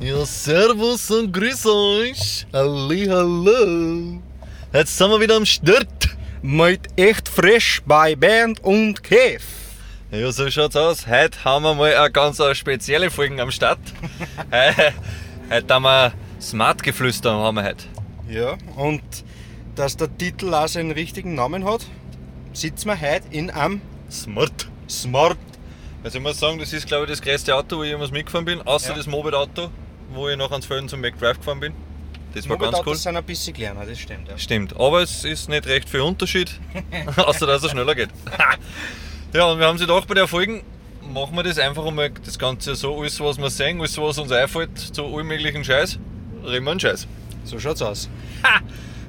Ja, servus und grüß euch. Halli, hallo. Jetzt sind wir wieder am Start. Mit echt frisch bei Band und Kev. Ja, so schaut's aus. Heute haben wir mal eine ganz spezielle Folge am Start. heute, heute haben wir Smart-Geflüster haben wir heute. Ja, und dass der Titel auch seinen richtigen Namen hat, sitzen wir heute in einem Smart. Smart. Also ich muss sagen, das ist glaube ich das größte Auto, wo ich jemals mitgefahren bin, außer Ja. das Moped-Auto, wo ich nach ans Felden zum McDrive gefahren bin. Das war ganz cool. Sind ein bisschen kleiner, das stimmt. Ja. Stimmt, aber es ist nicht recht viel Unterschied, außer dass er schneller geht. ja, und wir haben sich gedacht, bei der Folge machen wir das einfach einmal das Ganze so, alles was wir sehen, alles was uns einfällt, zu allem möglichen Scheiß, reden wir einen Scheiß. So schaut's aus.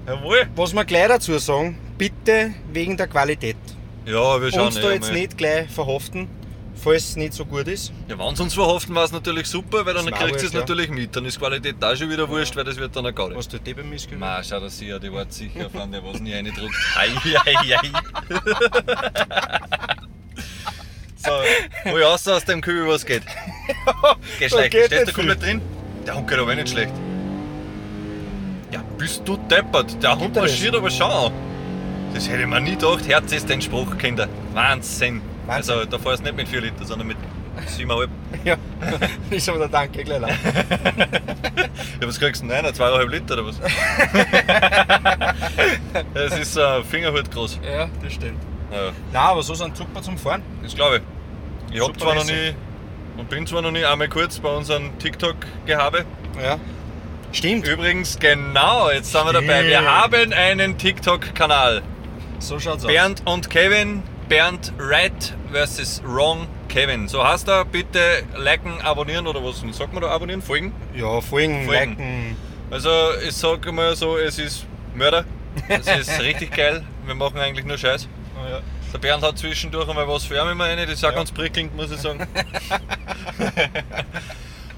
Jawohl. Was wir gleich dazu sagen, bitte wegen der Qualität. Ja, wir schauen Uns eh da jetzt einmal. nicht gleich verhaften, falls es nicht so gut ist. Ja, wenn sie uns verhaften, war es natürlich super, weil dann war kriegt sie es wurscht, ja. natürlich mit. Dann ist die Qualität da schon wieder wurscht, weil das wird dann eine Gaudi. Was tut die beim Missgefühl? Ma, schau, dass sie ja die Wort sicher von der was nie. Ei, ei, ei. so, wo ich raus aus dem Kübel was geht. Geh schlecht, geht stehst du komplett drin? Der Hund geht aber nicht schlecht. Ja, bist du deppert. Der Hund er marschiert aber schon. Das hätte ich mir nie gedacht. Herz ist ein Spruch, Kinder. Wahnsinn. Wahnsinn. Also, da fährst du nicht mit 4 Liter, sondern mit 7,5. Ja, ist aber der Danke gleich lang. Ja, was kriegst du denn? Einer, zweieinhalb Liter oder was? das ist ein Fingerhut groß. Ja, das stimmt. Ja, Nein, aber so sind super zum Fahren. das glaube ich. Ich hab Super zwar noch nie und bin zwar noch nie einmal kurz bei unserem TikTok-Gehabe. Ja. Stimmt. Übrigens, genau, jetzt sind wir dabei. Wir haben einen TikTok-Kanal. So schaut's aus. Bernd und Kevin. Bernd Right versus Wrong Kevin. So heißt er. Bitte liken, abonnieren oder was sagt man da? Abonnieren? Folgen? Ja, folgen, Folgen. liken. Also ich sage mal so, es ist Mörder. Es ist richtig geil. Wir machen eigentlich nur Scheiß. Ja. Der Bernd hat zwischendurch einmal was für immer rein, das ist auch Ja. ganz prickelnd, muss ich sagen.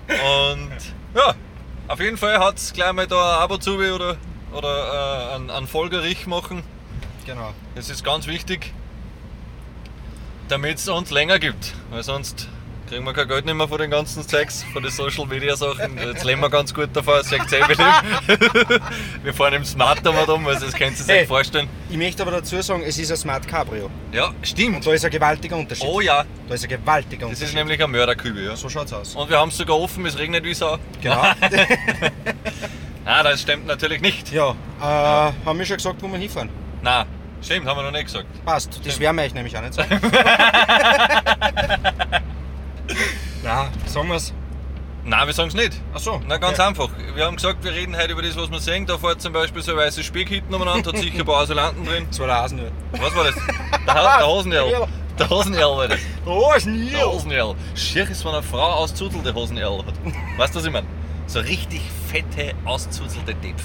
Und ja, auf jeden Fall hat es gleich mal da ein Abo zu oder, oder äh, einen, einen Folgerich machen. Genau. Das ist ganz wichtig, damit es uns länger gibt. Weil sonst kriegen wir kein Geld mehr von den ganzen Zeugs, von den Social Media Sachen. Jetzt leben wir ganz gut davon, eh mit dem. Wir fahren im Smart damit um, also das könnt ihr sich Hey. vorstellen. Ich möchte aber dazu sagen, es ist ein Smart Cabrio. Ja, Und stimmt. da ist ein gewaltiger Unterschied. Oh ja, Da ist ein gewaltiger das Unterschied. ist nämlich ein Mörderkübel, ja. so schaut's aus. Und wir haben es sogar offen, es regnet wie Sau. Genau. Ah, das stimmt natürlich nicht. ja, äh, haben wir schon gesagt, wo wir hinfahren? Na, stimmt, haben wir noch nicht gesagt. Passt. Das werden wir euch nämlich auch nicht sagen. Nein, sagen wir's. Nein, wir sagen es nicht. Achso. Na, ganz einfach. Wir haben gesagt, wir reden heute über das, was wir sehen. Da fährt zum Beispiel so ein weißes Speck hinten umeinander, hat sicher ein paar Asylanten drin. Das war der Hasenöl. Was war das? Der, ha der Hosenerl. Der Hosenerl war das. Oh, ist Der Hosenerl. Schier ist, wenn eine Frau auszuzelte Hosenerl hat. Weißt du, was ich meine? So richtig fette, auszuzelte Depp.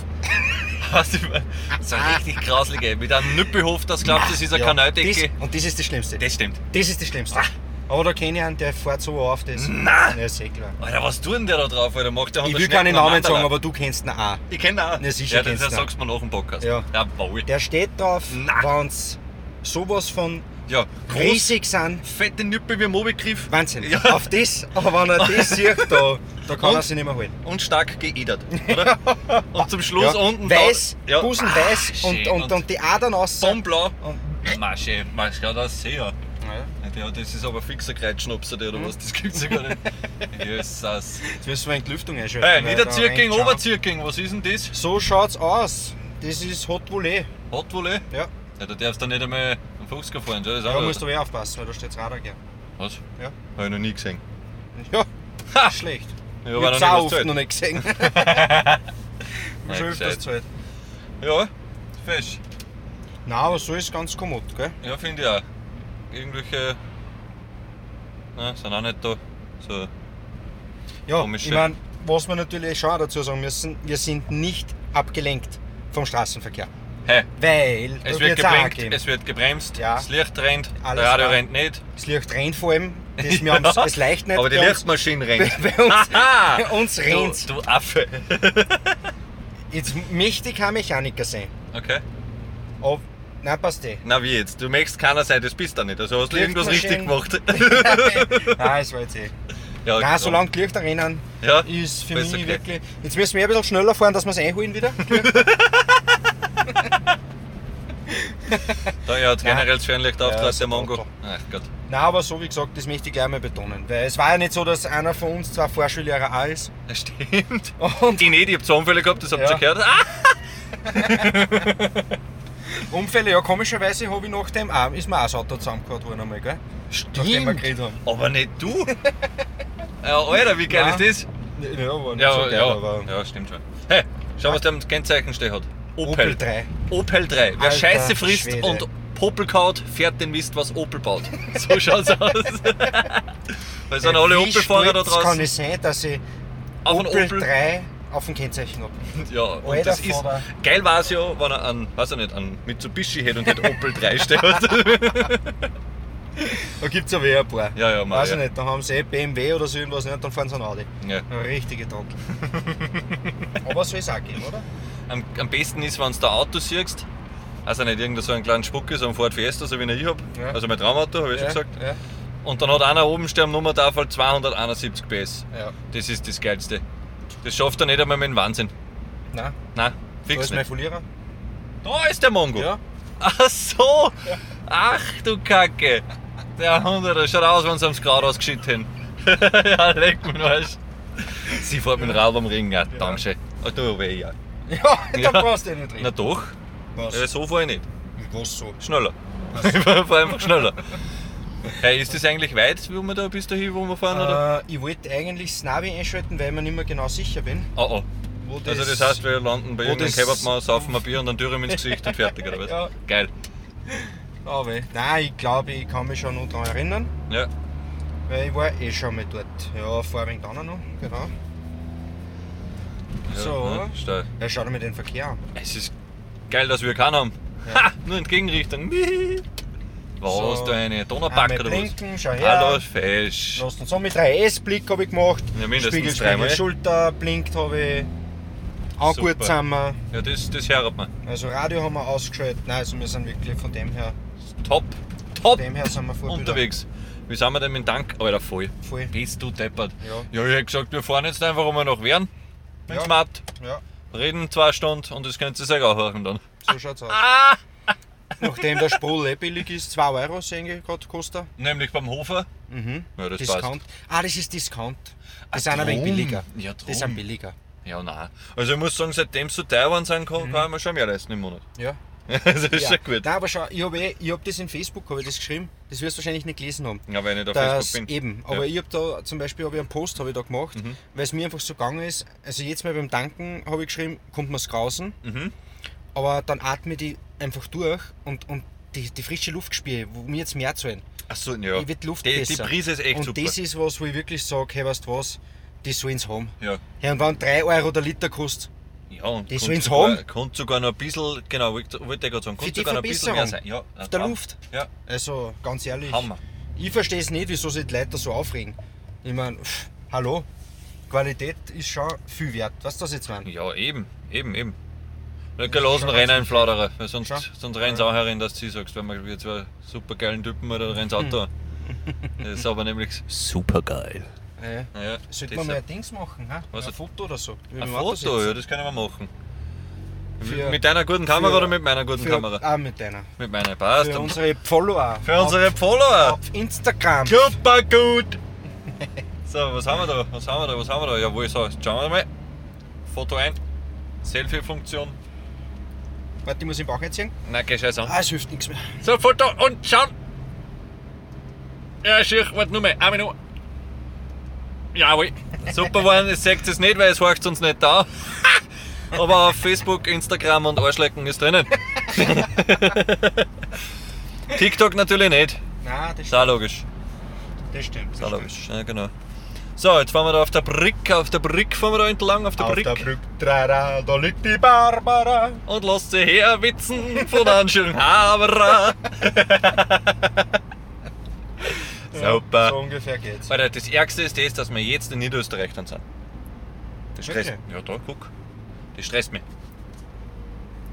Weißt du, ich mein? so richtig grauslige. Mit einem Nüppelhof, das glaubt, das ist eine Ja, Kanaldecke. und das ist das Schlimmste. Das stimmt. Das ist das Schlimmste. Aber da kenne ich einen, der fährt so auf das. Nein! Ja, eh klar. Alter, was tut denn der da drauf, Alter? Macht der Ich will keine Schnecken Namen sagen, aber du kennst ihn auch. Ich kenne ihn auch. Ja, sicher Ja, das, sagst du mir nach dem Podcast. Ja. Jawohl. Der steht drauf, Na. wenn's sowas von Ja, groß, riesig sind. fette Nippel wie Mobigriff. Wahnsinn. Ja. Auf das, aber wenn er das sieht, da, da kann Und? er sich nicht mehr halten. Und stark geedert, oder? und zum Schluss Ja, unten weiß, da, ja. Busen Ah, weiß und, schön. und, und die Adern aus. Bombenblau. Und, Masche, Masche, ja, das sehe ja. Ja, das ist aber fixer Kreitschnapser, der oder was? Das gibt's ja gar nicht. Jesus. Jetzt müssen wir in die Lüftung einschalten. Hey, Niederzirking, Oberzirking, was ist denn das? So schaut's aus. Das ist Hot Volley. Hot Volley? Ja. Ja, da darfst du nicht einmal am 50er fahren, ja, das Da musst du eh aufpassen, weil da steht's Radar gern. Was? Ja. Hab ich noch nie gesehen. Ja, Ha! schlecht. Ja, Ich hab's noch auch oft zahlt. noch nicht gesehen. Schon öfters. Zeit. Ja, fesch. Nein, aber so ist ganz kommod, gell? Ja, finde ich auch. Irgendwelche. Na, sind auch nicht da. So. Ja, Komische- ich meine, was wir natürlich schon auch dazu sagen müssen, wir sind nicht abgelenkt vom Straßenverkehr. Hey, Weil es wird geblinkt, es wird gebremst, Ja. das Licht rennt, Alles der Radio rennt nicht. Das Licht rennt vor allem. Das, wir haben's, es leicht nicht. Aber die Lichtmaschine rennt. bei uns, bei uns rennt's. Du, du Affe. Jetzt möchte ich kein Mechaniker sein. Okay. Aber, nein, passt eh. Na wie jetzt? Du möchtest keiner sein, das bist du nicht. Also hast du irgendwas richtig gemacht. nein, es war jetzt eh. ja, Nein, solange die Lichter rennen, Ja, ist für mich gleich. wirklich. Jetzt müssen wir ein bisschen schneller fahren, dass wir es einholen wieder. Da ja, hat generell das Fernlicht Ja, auftrat, ist der Mongo. Ach Gott. Nein, aber so wie gesagt, das möchte ich gleich mal betonen. Weil es war ja nicht so, dass einer von uns zwei Vorschullehrer auch ist. Das stimmt. Und Die nicht, ich hab zwei Unfälle gehabt, das habt ihr Ja. gehört. Ah! Unfälle, ja, komischerweise habe ich nach dem auch, ist mir auch das Auto zusammengehauen worden einmal, gell? Nachdem wir Stimmt. geredet haben. Aber nicht du. Ja, Alter, wie geil Nein. ist das? Ja, war nicht Ja, so geil, ja, aber. ja, stimmt schon. Hey, schau, was der am Kennzeichen steht hat. Opel Opel. 3. Opel 3. Wer Alter Scheiße frisst Schwede. und Popel kaut, fährt den Mist, was Opel baut. So schaut's aus. Weil sind alle Wie Opel-Fahrer da stolz kann draußen. es sein, dass ich Auf einen Opel, Opel. 3 auf dem Kennzeichen habe? Ja, und Alter das ist. Vater. Geil war es ja, wenn er an, weiß ich nicht, an Mitsubishi hätte und hätte Opel 3 steht. Da gibt es aber eh ein paar. Ja, ja, mal, Weiß ja. ich nicht, da haben sie eh BMW oder so irgendwas nicht, dann fahren sie ein Audi. ja. Eine richtige Trottel. aber soll es auch geben, oder? am, am besten ist, wenn du da Auto siehst, also nicht irgendein so einen kleinen Spucke, so ein Ford Fiesta, so wie ich habe. Ja. Also mein Traumauto, habe ich schon gesagt. Ja, Und dann hat einer oben stehen am Nummertafel 271 PS. ja. Das ist das Geilste. Das schafft er nicht einmal mit dem Wahnsinn. Nein, Nein, da fix ist mein nicht. Verlierer. Da ist der Mongo. Ja. Ach so! Ach du Kacke! Der Hund, der schaut aus, wenn sie am Grad ausgeschüttet hätten. ja, leck mich weißt Sie fährt mit dem Rad am Ring, ja, danke. Ach du, weh, ja. Ja, Ja. da brauchst du nicht Na drin. doch, Was? ja, so fahre ich nicht. Was so? Schneller. Ich fahr einfach schneller. Hey, ist das eigentlich weit, wo wir da bis dahin, wo wir fahren? Oder? Äh, ich wollte eigentlich das Navi einschalten, weil ich mir nicht mehr genau sicher bin. Oh oh. Wo Also das heißt, wir landen bei irgendeinem das- Kebabmann, saufen ein Bier und dann Dürren ins Gesicht und fertig, oder was? Ja. Geil. Aber nein, ich glaube, ich kann mich schon noch daran erinnern, Ja. weil ich war eh schon mal dort. Ja, vor ein wenig noch, genau. ja So. ne, steil. Ja, schau dir mal den Verkehr an. Es ist geil, dass wir keinen haben. Ja. Ha! Nur Entgegenrichtung. Was, So. du eine Donnerback oder was? blinken, schau her. Hallo, fesch. Lass uns so mit 3S-Blick habe ich gemacht. Ja, mindestens Spiegel. Spiegel, Schulter, blinkt habe ich. Auch Super. gut zusammen. Ja, das, das hört man. Also Radio haben wir ausgeschaltet. Nein, also wir sind wirklich von dem her, Top, top von dem her sind wir Vorbilder. unterwegs. Wie sind wir denn mit dem Tank? Alter, voll. Voll. Bist du deppert. Ja. Ja, ich hätte gesagt, wir fahren jetzt einfach einmal nach Wern. Mit Ja. Smart. Ja, Reden zwei Stunden und das könnt ihr sich auch hören dann. so schaut's aus. Ah! Nachdem der Sprudel eh billig ist, 2 Euro sehen wir gerade kostet. er. Nämlich beim Hofer. Mhm. Ja, das Discount. Ah, das ist Discount. Ah, Das sind ein wenig billiger. Ja, Die drum. sind billiger. Ja, nein. Also ich muss sagen, seitdem es so teuer geworden sind, kann, kann ich mir schon mehr leisten im Monat. Ja. Das ist ja. schon gut. Nein, aber schau, ich habe eh, ich hab das in Facebook hab ich das geschrieben. Das wirst du wahrscheinlich nicht gelesen haben. Ja, wenn ich da Das Facebook bin. eben. Aber ich habe da zum Beispiel hab ich einen Post hab ich da gemacht, Mhm. weil es mir einfach so gegangen ist. Also jetzt mal beim Tanken habe ich geschrieben, kommt mir's grausen, Mhm. aber dann atme ich die einfach durch und, und die, die frische Luft spüre, wo mir jetzt mehr zahlen. Achso, ja. Ich wird die Luft die, die besser. Prise ist echt und super. das ist was, wo ich wirklich sage, hey, weißt du was, die sollen's haben. ja. Hey, und wenn 3 Euro der Liter kostet, Ja, und Die sollen's sogar, haben. kommt sogar noch ein bisschen, genau, wollte ich gerade sagen, kommt die sogar noch ein bisschen mehr sein. Ja, auf der. Luft. Ja, Also ganz ehrlich, Hammer. ich verstehe es nicht, wieso sich die Leute so aufregen. Ich meine, hallo, Qualität ist schon viel wert. Weißt du, was ich jetzt meine? Ja, eben, eben, eben. Nicht gelassen rennen in Flauderer, weil sonst, Schau. sonst rennen sie auch herein, dass du sie sagst, wenn man wir zwei super geilen Typen oder rennt das Auto. Das ist aber nämlich super geil. Ja. Ja, Sollte man mal ein Dings machen, ha? Was? ein Foto oder so. wie ein Foto, ja, das können wir machen. Für- mit deiner guten Kamera für- oder mit meiner guten Für, Kamera? Ah, mit deiner. Mit meiner, passt. Für unsere Follower. für unsere Follower. Auf Instagram. Super gut! So, was haben wir da? Was haben wir da? Was haben wir da? Jawohl, so, jetzt schauen wir mal. Foto ein. Selfie-Funktion. Warte, ich muss den Bauch einziehen. Nein, geh scheiß an. Ah, es hilft nichts mehr. So, Foto und schauen! Ja, schier, warte nur mehr. Eine Minute. Jawohl. Super waren, ihr seht es nicht, weil es horcht uns nicht da. Aber auf Facebook, Instagram und Arschlecken ist drinnen. TikTok natürlich nicht. Nein, das stimmt. auch logisch. Das stimmt. Ist auch logisch. Ja, genau. So, jetzt fahren wir da auf der Brick, auf der Brick fahren wir da entlang, auf der Auf Brick. der Brücke, da, da liegt die Barbara. und lasst sie herwitzen von einem schönen Haberer. Super. So ungefähr geht's. Alter, das Ärgste ist das, dass wir jetzt in Niederösterreich dann sind. Das stresst mich. Ja, da, guck. Das stresst mich.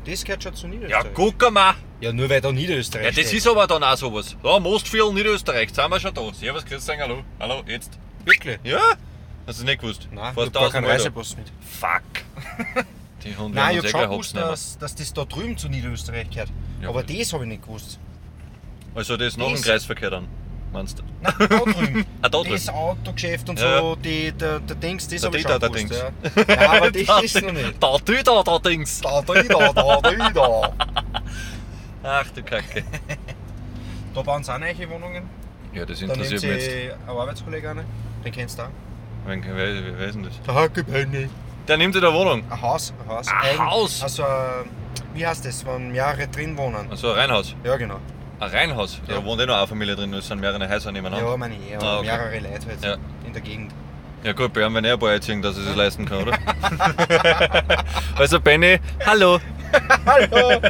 Das gehört schon zu Ja, Niederösterreich. guck mal. Ja, nur weil da Niederösterreich Ja, das steht. ist aber dann auch sowas. Ja, Mostviertel, Niederösterreich, jetzt sind wir schon da. Servus, Christian, hallo. Hallo, jetzt. Wirklich? Ja? Hast du nicht gewusst? Nein, ich hab gar keinen 1000 Euro. Reisepass mit. Fuck. Die Hunde Nein, ich hab eh schon gewusst, dass, dass das da drüben zu Niederösterreich gehört. Ja, aber das habe ich nicht gewusst. Also das nach dem Das- Kreisverkehr dann, meinst du? Nein, da drüben. Ah, da drüben. Das Autogeschäft und Ja, so, die, der, der Dings, das habe ich schon der gewusst. Dings. Ja. ja, aber das ist noch nicht. Da, du da, da, Dings. Da, da, da, da, da, da. Ach du Kacke. Da bauen sie auch neue Wohnungen. Ja, das Da interessiert sie mich jetzt. einen Arbeitskollegen an. Den kennst du auch. Wen- Wer, wer, wer ist denn das? Der Hackepenny. Der nimmt in der Wohnung. Ein Haus. Ein Haus. Ein Haus? Also, äh, wie heißt das, wenn mehrere drin wohnen? Also ein Reihenhaus. Ja, genau. Ein Reihenhaus. Da Ja. wohnt eh noch eine Familie drin, es sind mehrere Häuser nebeneinander. Ja, meine ich. Ja, Ah, okay. mehrere Leute halt Ja. in der Gegend. Ja gut, einem werden eh ein paar erziehen, dass er sich leisten kann, oder? also Benny, hallo. Hallo!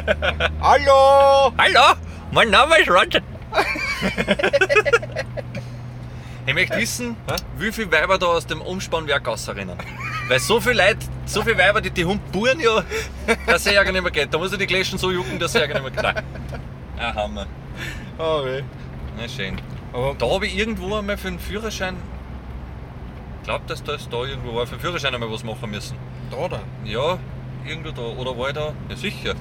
Hallo! Hallo, mein Name ist Roger. ich möchte wissen, wie viele Weiber da aus dem Umspannwerk rausrennen. Weil so viele Leute, so viele Weiber, die die Hund buren ja, dass er ja gar nicht mehr geht. Da muss er die Gläschen so jucken, dass er ja gar nicht mehr geht. Ah, Hammer. Oh, weh. Na schön. Aber Da habe ich irgendwo einmal für den Führerschein, ich glaube, dass das da irgendwo war, für den Führerschein einmal was machen müssen. da, da. Ja, irgendwo da. Oder war ich da? Ja, sicher.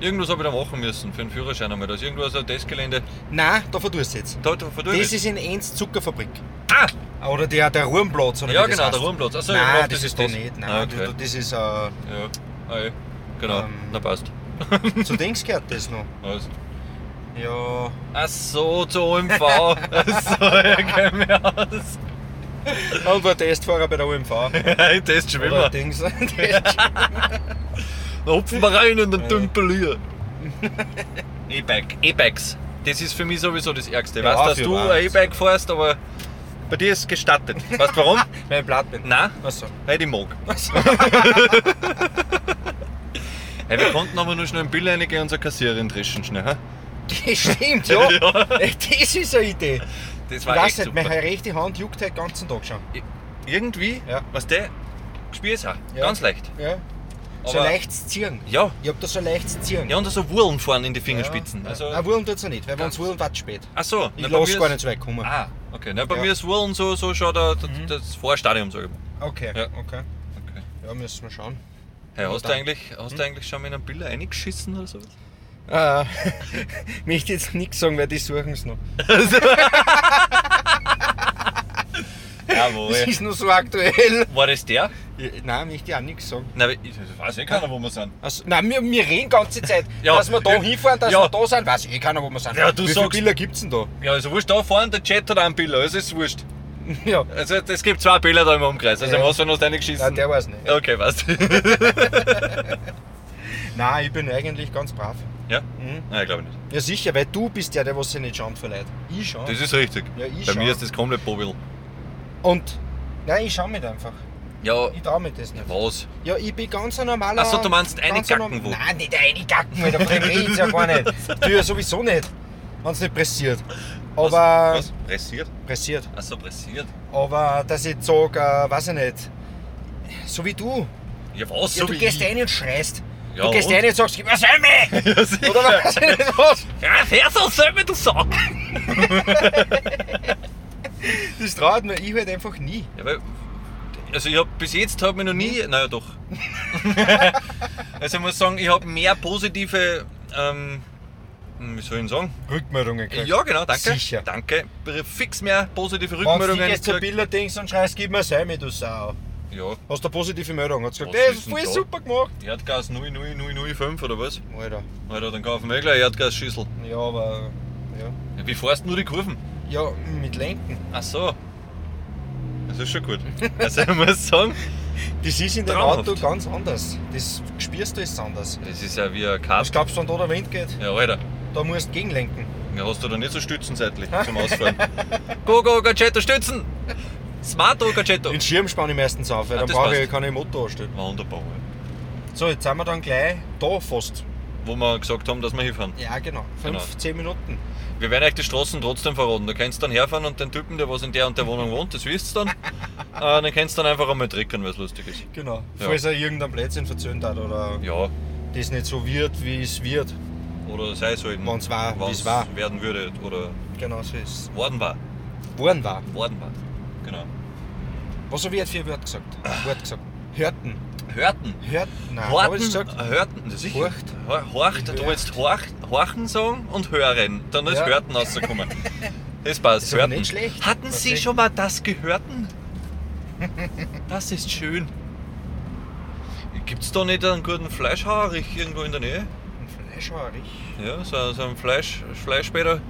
Irgendwas habe ich da machen müssen für den Führerschein einmal. Da ist irgendwo so ein Testgelände. Nein, da verdurst du jetzt. Da, da verdurch Das ist in Enz Zuckerfabrik. Ah! Oder der, der Ruhmplatz, oder Ja, wie das genau, heißt. der Ruhmplatz. Achso, Nein, ja, das, ist da das. nicht. Nein, Ah, okay. du- das ist äh, Ja. Ah, ja. Genau, Ähm. na passt. zu Dings gehört das noch. Was? Ja. Ach so, zu OMV. Achso, ja, kenn mich aus. Und war Testfahrer bei der UMV. Ich teste schon Oder immer. Dings. Da hupfen wir rein in den Ja. Tümpel hier. E-Bike. E-Bikes. Das ist für mich sowieso das Ärgste. Ja, weißt du, dass du ein E-Bike fährst, aber bei dir ist es gestattet. Weißt du warum? Weil ich platt bin. Nein, Achso. weil ich mag. Hey, wir konnten aber nur schnell ein Bild reingehen und so Kassiererin dreschen schnell. Das stimmt, ja. Ey, Das ist eine Idee. Das Ich war weiß echt nicht, super. meine rechte Hand juckt halt den ganzen Tag schon. Irgendwie, Ja. was der, spürst auch. Ja. Ganz leicht. Ja. So Aber- leichtes Ziehen. Ja. Ich hab da so ein leichtes Ziehen. Ja, und so Wurlen fahren in die Fingerspitzen. Ja. Also, Nein, Wurm tut's ja nicht, weil wenn es Wurm wird spät. ach so, Ich lasse gar nicht so weit kommen. Ah, okay. Na, bei Ja. mir ist Wurlen so, so schon der, der, Mhm. das Vorstadium, sag ich mal. Okay, Ja. okay. Okay. Ja, müssen wir schauen. Hey, hast, du eigentlich, hast du eigentlich schon mal in einen Bilder eingeschissen oder sowas? Äh, möchte jetzt nichts sagen, weil die suchen es noch. Jawohl. Das ist noch so aktuell. War das der? Nein, möchte ich auch nichts sagen. Nein, ich weiß eh keiner, wo wir sind. Also, nein, wir, wir reden die ganze Zeit, Ja. dass wir da hinfahren, dass Ja. wir da sind. Weiß eh keiner, wo wir sind. Ja, du Wie viele sagst- Bilder gibt es denn da? Ja, also wurscht, da vorne der Chat hat einen Bilder, also ist wurscht. Ja, Also es gibt zwei Bilder da im Umkreis, also Ja. wenn du hast reingeschissen? nein, der weiß nicht. Okay, weißt. Nein, ich bin eigentlich ganz brav. ja? Mhm. Nein, glaube ich nicht. Ja, sicher, weil du bist ja der, was sich nicht schaut für Leute. Ich schau. Das ist richtig. Ja, ich Bei schau. mir ist das komplett Bobil. Und, nein, ich schau mich einfach. Ja, Ich trau mich das nicht. was? Ja, ich bin ganz ein normaler. Ach so, du meinst eine Gacken, wo? Nein, nicht eine Gacken, weil davon redet's ja gar nicht. Du ja sowieso nicht, wenn es nicht pressiert. Aber. Was? was? Pressiert? Pressiert. Achso, pressiert? Aber dass ich sage, äh, weiß ich nicht. So wie du. Ja, was? Ja, so du gehst ich? rein und schreist. Ja, du gehst und? rein und sagst, gib mir Semmi! Ja, sicher. Oder weiß ich nicht was. Ja, hör so selber, du Sack! Das traut mir ich halt einfach nie. Ja, weil, also ich hab bis jetzt habe ich noch nie, naja doch. also ich muss sagen, ich habe mehr positive, ähm, wie soll ich denn sagen? Rückmeldungen gekriegt. Ja genau, danke. Sicher. Danke. Fix mehr positive Wenn du Rückmeldungen. jetzt zur gekriegt. Billerdings und schreist, gib mir Semmi, du Sau. Ja, Hast du eine positive Meldung? Hat gesagt, ey, ist voll da? super gemacht. Erdgas 00005 oder was? Alter. Alter, dann kaufen wir eh gleich Erdgasschüssel. Ja, aber. Ja. Ja, wie fährst du nur die Kurven? Ja, mit Lenken. Ach so. Das ist schon gut. Also ich muss sagen, Das ist in dem Traumhaft. Auto ganz anders. Das spürst du ist anders. das ist ja wie ein Kart. glaubst du, wenn da der Wind geht? Ja, Alter. Da musst du gegenlenken. Ja, hast du da nicht so Stützen seitlich zum Ausfahren? go, go, Chat, stützen! Smart Gacetto? Den Schirm spanne ich meistens auf, weil Ah, dann das brauche ich, passt. kann ich Motor anstellen. Wunderbar. So, jetzt sind wir dann gleich da fast. Wo wir gesagt haben, dass wir hinfahren. Ja, genau. Fünf, Genau. zehn Minuten. Wir werden euch die Straßen trotzdem verraten. Da kannst du dann herfahren und den Typen, der was in der und der Wohnung wohnt, das wisst ihr dann. äh, den kannst du dann einfach einmal trickern, weil es lustig ist. Genau. Ja. Falls er irgendein Blödsinn verzöhnt hat oder Ja, das nicht so wird, wie es wird. oder sei es halt. Wenn's war, wenn's wie's war. werden würde oder Genau so ist es. worden war. Worden war. Worden war. Genau. Was habe ich jetzt für ein Wort gesagt? Wort gesagt. Hörten. Hörten. Hörten. Nein, Horten, das gesagt? hörten, sicher. Horcht. Hor- Horcht, du willst horch, horchen sagen und hören. Dann ist Ja. Hörten rausgekommen. Das passt, Ist aber Hörten. nicht schlecht. Hatten Was Sie schon mal das Gehörten? Das ist schön. Gibt es da nicht einen guten Fleischhauerich irgendwo in der Nähe? Ein Fleischhauerich. Ja, so, so ein Fleisch, Fleischspäter?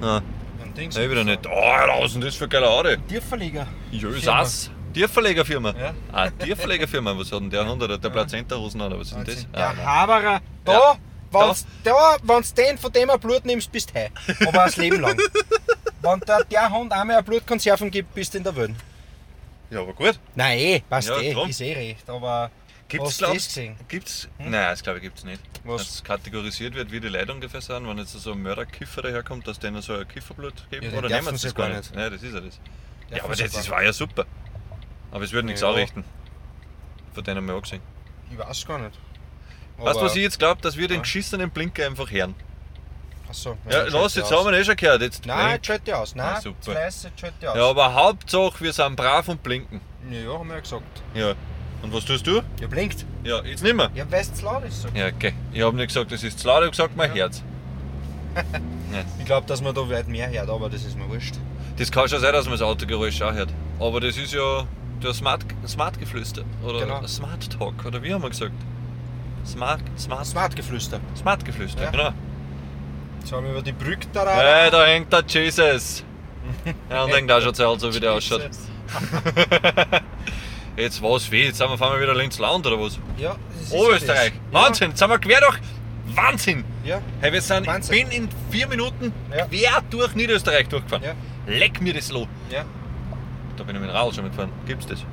Nein, Ein Ding. nein, wieder nicht. Oh, ist denn das für geile Aare? Tierverleger. Jösas. Tierverlegerfirma. Ja. Ah, Tierverlegerfirma. Was hat denn der 100? Der Plazenta-Hosen oder was ist denn das? Der Ah, nein. Haberer. Da, Ja. wenn's, da, wenn's den von dem ein Blut nimmst, bist du hei. Aber das Leben lang. Wenn der, der Hund einmal eine Blutkonserven gibt, bist du in der Welt. ja, aber gut. Nein, eh, passt Ja, eh, drum. ist eh recht. Aber Gibt's, hast du glaubst das gesehen? Gibt's? Nein, das glaube ich gibt's nicht. Was? Dass kategorisiert wird, wie die Leute ungefähr sind, wenn jetzt so ein Mörderkiffer daherkommt, dass denen so ein Kifferblut geben. Ja, oder nehmen sie das gar nicht? nicht. Nein, das ist ja das. Ja, aber das nicht. war ja super. Aber es würde nichts Ja. anrichten. Von denen haben wir auch gesehen. Ich weiß gar nicht. Weißt du, was ich jetzt glaube? Dass wir den Ja. geschissenen Blinker einfach hören. Achso. Ja, los, jetzt haben wir ihn eh schon gehört. Jetzt Nein, die aus. Nein, Ah, super. schaut die aus. Ja, aber Hauptsache, wir sind brav und blinken. ja, haben wir ja gesagt. Ja. Und was tust du? Ja, blinkt. Ja, jetzt nicht mehr. Ja, weil es zu laut ist. So. Ja, okay. Ich habe nicht gesagt, das ist zu laut, ich habe gesagt, mein Herz. Ich glaube, dass man da weit mehr hört, aber das ist mir wurscht. Das kann schon sein, dass man das Autogeräusch auch hört. Aber das ist ja der Smart, Smart Geflüster. Oder Genau. Smart Talk. Oder wie haben wir gesagt? Smart, Smart, Smartgeflüster. Smart Geflüster, Ja. genau. Jetzt haben wir über die Brücke da Hey, da hängt der Jesus. Ja, und denkt auch schon zu alt, so wie der ausschaut. Jetzt was, wie? Jetzt sind wir, fahren wir wieder Linz Land oder was? Ja, das ist Oberösterreich. ja das. Wahnsinn, jetzt sind wir quer durch. Wahnsinn! Ja, Hey, wir sind, ich Wahnsinn. bin in vier Minuten Ja. quer durch Niederösterreich durchgefahren. ja, Leck mir das Loh. ja. Da bin ich mit dem Radl schon mitgefahren. Gibt's das?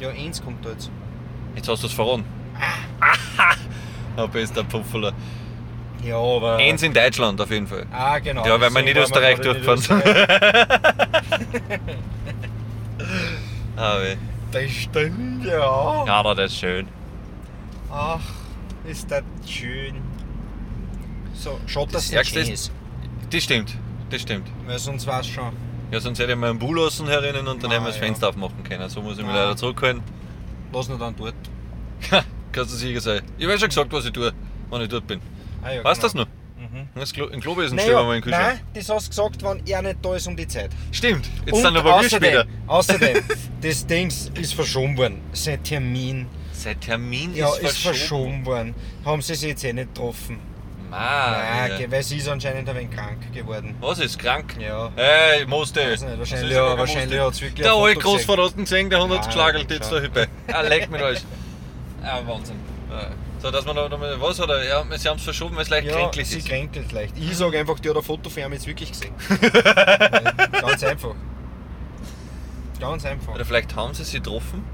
Ja, eins kommt da jetzt. Jetzt hast du es verraten. Aha! Ein bester Pufferler. Ja, aber. Eins in Deutschland auf jeden Fall. Ah, genau. Ja, weil wir Niederösterreich in Ah, weh. Das stimmt, ja. Ja, da, das ist schön. Ach, ist das schön. So, schaut, dass Das es nicht schön ist. Das stimmt. Das stimmt. Weil sonst war es schon. Ja, sonst hätte ich mal einen Bull lassen herinnen und dann Ah, hätten wir das ja. Fenster aufmachen können. So muss ich mich Ah. leider zurückholen. Lass ihn dann dort. Kannst du sicher sein. Ich habe ja schon gesagt, was ich tue, wenn ich dort bin. Ah, ja, weißt du das genau. noch? Mhm. Das Klo, Klobesen stellen wir mal in Naja, Kühlschrank. nein, das hast du gesagt, wenn er nicht da ist um die Zeit. Stimmt. Jetzt Und sind aber wir später. außerdem, das Ding ist verschoben worden. Sein Termin Sein Termin ja, ist ist verschoben. verschoben worden. Haben sie sich jetzt eh nicht getroffen. Ah, Nein, weil sie ist anscheinend ein wenig krank geworden. Was ist krank? Ja. Hey, musste. Weiß nicht, wahrscheinlich- ja, wahrscheinlich musste? hat's wirklich Der alte du gesehen, der hat uns geschlagelt jetzt da Hüppe. Ah, leck mich alles. Ah, Wahnsinn. Ja. So, dass man da, was hat er? Ja, sie haben es verschoben, weil es leicht Ja, kränklich sie ist. kränkelt leicht. Ich sage einfach, die hat ein Foto von ihm jetzt wirklich gesehen. Ganz einfach. Ganz einfach. Oder vielleicht haben sie sie getroffen.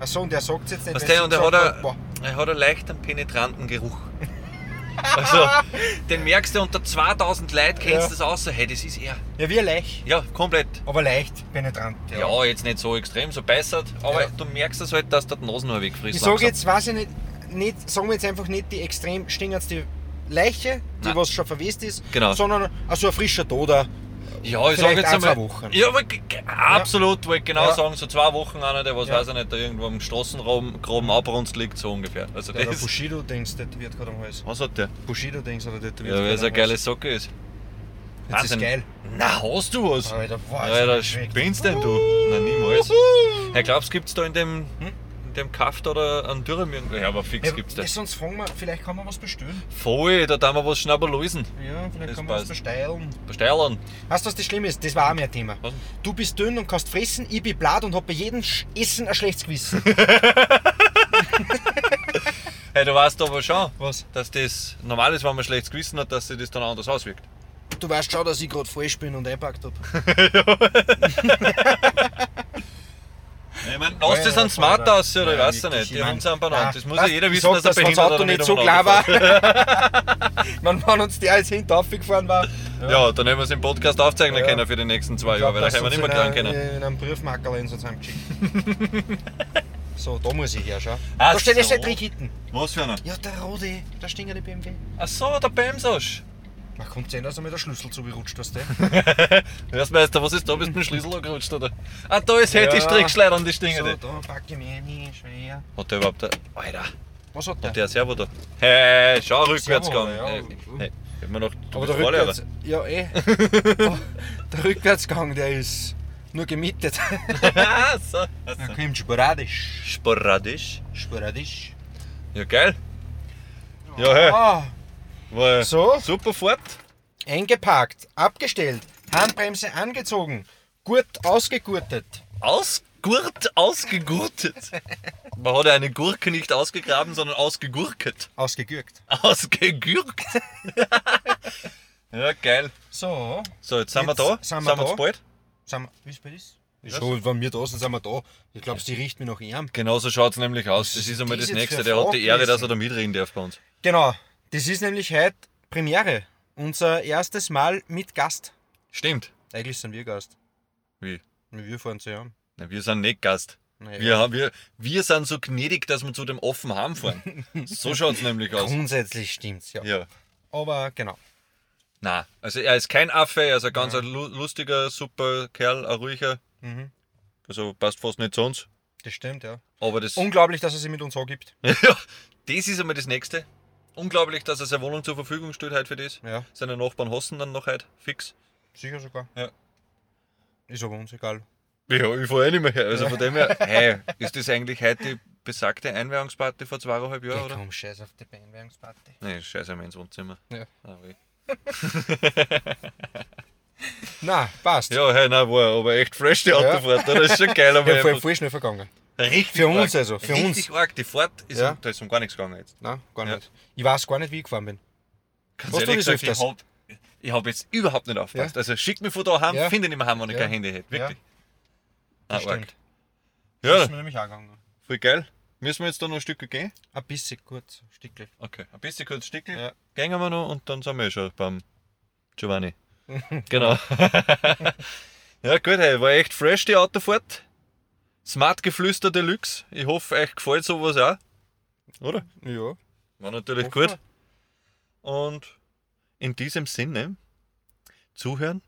Achso, und der sagt es jetzt nicht. Weißt sie und er hat, er, boah, er hat einen leichten penetranten Geruch. Also, den merkst du unter 2000 Leuten, kennst du das aus, so, hey, das ist er. Ja, wie ein Lech. Ja, komplett. Aber leicht penetrant. Ja. Ja, jetzt nicht so extrem, so beißert, aber Ja. du merkst es halt, dass der die Nasenhaar wegfrisst. Ich sage langsam. jetzt, weiß ich nicht, nicht, sagen wir jetzt einfach nicht die extrem stingendste Leiche, die Nein. was schon verwest ist, Genau. sondern also ein frischer Toder. Ja, ich sage jetzt einmal. zwei Wochen. Ja, aber absolut, wollte ich genau Ja. sagen, so zwei Wochen einer, der was Ja. weiß ich nicht, da irgendwo am Straßengraben Graben abrunzt liegt, so ungefähr. Also Ja, der das, Bushido-Dings tätowiert gerade am Hals. was hat der? Bushido-Dings oder tätowiert Ja, weil es eine geile. Socke ist. Das ist geil. Na, hast du was? Alter, boah, Alter, spinnst denn du? Na, niemals. Herr, glaubst du, gibt es da in dem, in dem Kaft oder einen Dürren irgendwo? Ja, aber fix? Ja, gibt's das. sonst fragen wir, vielleicht kann man was bestellen. Voll, da tun wir was schnappen lösen. Ja, vielleicht Das kann man was passt. bestellen. Bestellen. Weißt du, was das Schlimme ist? Das war auch mein Thema. Was? Du bist dünn und kannst fressen, ich bin blatt und hab bei jedem Essen ein schlechtes Gewissen. Hey, du weißt aber schon, Was? dass das normal ist, wenn man schlechtes Gewissen hat, dass sich das dann anders auswirkt. du weißt schon, dass ich gerade falsch bin und eingepackt habe. Ich meine, lass das an smart aus, oder? Ich weiß ja nicht. Die ich haben sind benannt. ja, Das muss ja jeder ich wissen, dass er dass das behindert Auto nicht nicht so klar war. Man, wenn uns der jetzt hinten aufgefahren war. Ja, dann hätten wir es im Podcast aufzeichnen können für die nächsten zwei Ich Jahre, weil da können wir nicht mehr einer- können. In einem Briefmarker in uns heimgeschickt. so, da muss ich her, schau. Ach da steht jetzt so. der Trickitten. Was für einer? Ja, der rote, da stehen ja die BMW. Ach so, der Bamsosch. Man kommt sehen, dass mit der Schlüssel zugerutscht hast. du? Hörst Meister, was ist da? Bist du mit dem Schlüssel angerutscht, oder? Ah, da ist halt die. Strickschleider und die Dinge. So, da pack ich mich rein, schwer. Hat der überhaupt. ein- Alter, Was hat hat der? der Servo da? Hey, schau, rückwärts gegangen. ja. Hey, hey, hätten wir noch. Du Aber der Fahrlehrer. Rückwärts, ja eh. Oh, der Rückwärtsgang, der ist nur gemietet. Ah, so. Er kommt sporadisch. Sporadisch. Sporadisch. Ja, geil. Ja, hey. Ah, War So. super Fahrt. eingeparkt, abgestellt, Handbremse angezogen, gut ausgegurtet. Ausgurt, ausgegurtet. Man hat ja eine Gurke nicht ausgegraben, sondern ausgegurket. Ausgegürkt. Ausgegürkt. ja, geil. So, So, jetzt sind wir Jetzt da. sind Sind wir wir da. zu bald? sind wir, wie spät ist Was? So, wenn wir da sind, sind wir da. Ich glaube, sie riecht mich nach ihm. Genauso schaut es nämlich aus. Das ist einmal das nächste. Der hat die Ehre, dass er da mitreden darf bei uns. Genau, das ist nämlich heute Premiere. Unser erstes Mal mit Gast. Stimmt. Eigentlich sind wir Gast. Wie? Wir fahren zu ihm. Na, wir sind nicht Gast. Naja. Wir, haben, wir, wir sind so gnädig, dass wir zu dem offen heimfahren. So schaut es nämlich aus. Grundsätzlich stimmt's, ja. Ja. Aber genau. Na, also er ist kein Affe, er ist ein ganz ein lu- lustiger, super Kerl, ein ruhiger. Mhm. Also passt fast nicht zu uns. Das stimmt, ja. Aber das, Unglaublich, dass er sich mit uns angibt. ja, das ist einmal das Nächste. Unglaublich, dass er seine Wohnung zur Verfügung stellt heute für das. Ja, Seine Nachbarn hassen dann noch heute, fix. sicher sogar. Ja. Ist aber uns egal. Ja, ich fahre eh nicht mehr her. Also von dem her, hey, ist das eigentlich heute die besagte Einweihungsparty vor zweieinhalb Jahren, Ja, oder? komm, scheiß auf die Beinwärmungsparty. Nee, scheiße, mein ins Wohnzimmer. Ja. Ah. Na, passt. Ja, hey, nein, war aber echt fresh die Autofahrt, oder? Das ist schon geil, aber Ja, voll, voll schnell vergangen. Richtig Für uns arg. also, für richtig uns. arg. Die Fahrt ist, Ja. um, da ist um gar nichts gegangen jetzt. Nein, gar Ja. nicht. Ich weiß gar nicht, wie ich gefahren bin. Was du gesagt, ich öfters? hab, ich hab jetzt überhaupt nicht aufgepasst. Ja. Also schick mich von da heim, Ja. finde ich nicht mehr heim, wenn ich Ja. kein Handy hätte. Wirklich. Das Ah, arg. stimmt. Ja, Das ist mir nämlich auch gegangen. voll geil. Müssen wir jetzt da noch ein Stück gehen? Ein bisschen kurz, Stückchen. Okay, ein bisschen kurz Stickel. Ja. Gehen wir noch und dann sind wir eh schon beim Giovanni. genau. ja, gut, hey, war echt fresh die Autofahrt. Smart Geflüster Deluxe. Ich hoffe, euch gefällt sowas auch. Oder? Ja. War natürlich Hoffen gut. Und in diesem Sinne, zuhören,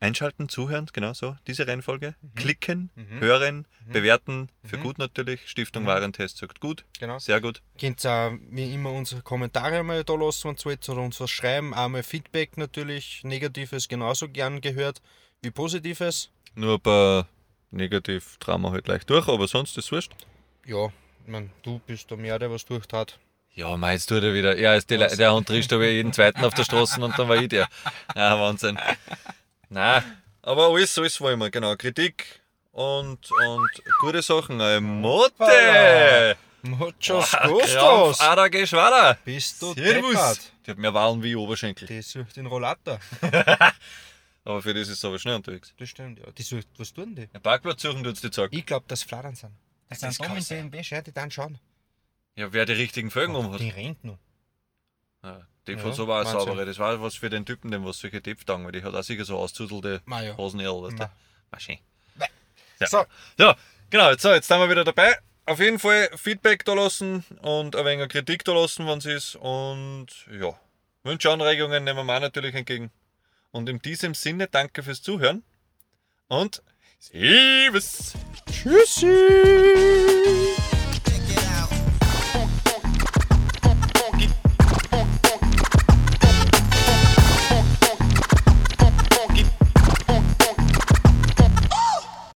einschalten, zuhören, genau so, diese Reihenfolge. Klicken, Mhm. hören, bewerten, für Mhm. gut natürlich. Stiftung Mhm. Warentest sagt gut, Genau. sehr gut. Könnt auch wie immer unsere Kommentare mal da lassen, wenn es wollt, oder uns was schreiben. Einmal Feedback natürlich. Negatives genauso gern gehört wie Positives. Nur ein paar negativ Drama halt leicht durch, aber sonst ist wurscht. Ja, ich mein, du bist da mehr, der was durchtrat. Ja, mei, jetzt tut er wieder. Ja, ist die, Le- der Hund trischt aber jeden zweiten auf der Straße und dann war ich der. Ja, Wahnsinn. Nein, aber alles, alles wollen wir, genau. Kritik und, und gute Sachen. Äh, Motte! Muchos gustos! Ada, Geschwader! Bist du Servus! deppert? Die hat mehr Wahlen wie Oberschenkel. Die sucht den Rollator. Aber für das ist es aber schnell unterwegs. Das stimmt, ja. Die sucht, was tun die? Ein Parkplatz suchen tut's die Zeug. Ich glaube, dass Fladern sind. Das Das sind kann dumm sein. BMW, schau die dann schauen. Ja, wer die richtigen Felgen um hat. Die rennt noch. Ja, die Ja, von so war eine Wahnsinn. saubere. Das war was für den Typen, dem was solche Tippstangen, weil die hat auch sicher so auszudelte Ma ja. Hosenirl, weißt du? Ma. War schön. So, Ja, genau, jetzt, so, jetzt sind wir wieder dabei. Auf jeden Fall Feedback da lassen und ein wenig Kritik da lassen, wenn es ist. Und ja, Wünsche, Anregungen nehmen wir auch natürlich entgegen. Und in diesem Sinne danke fürs Zuhören und Servus. Tschüssi.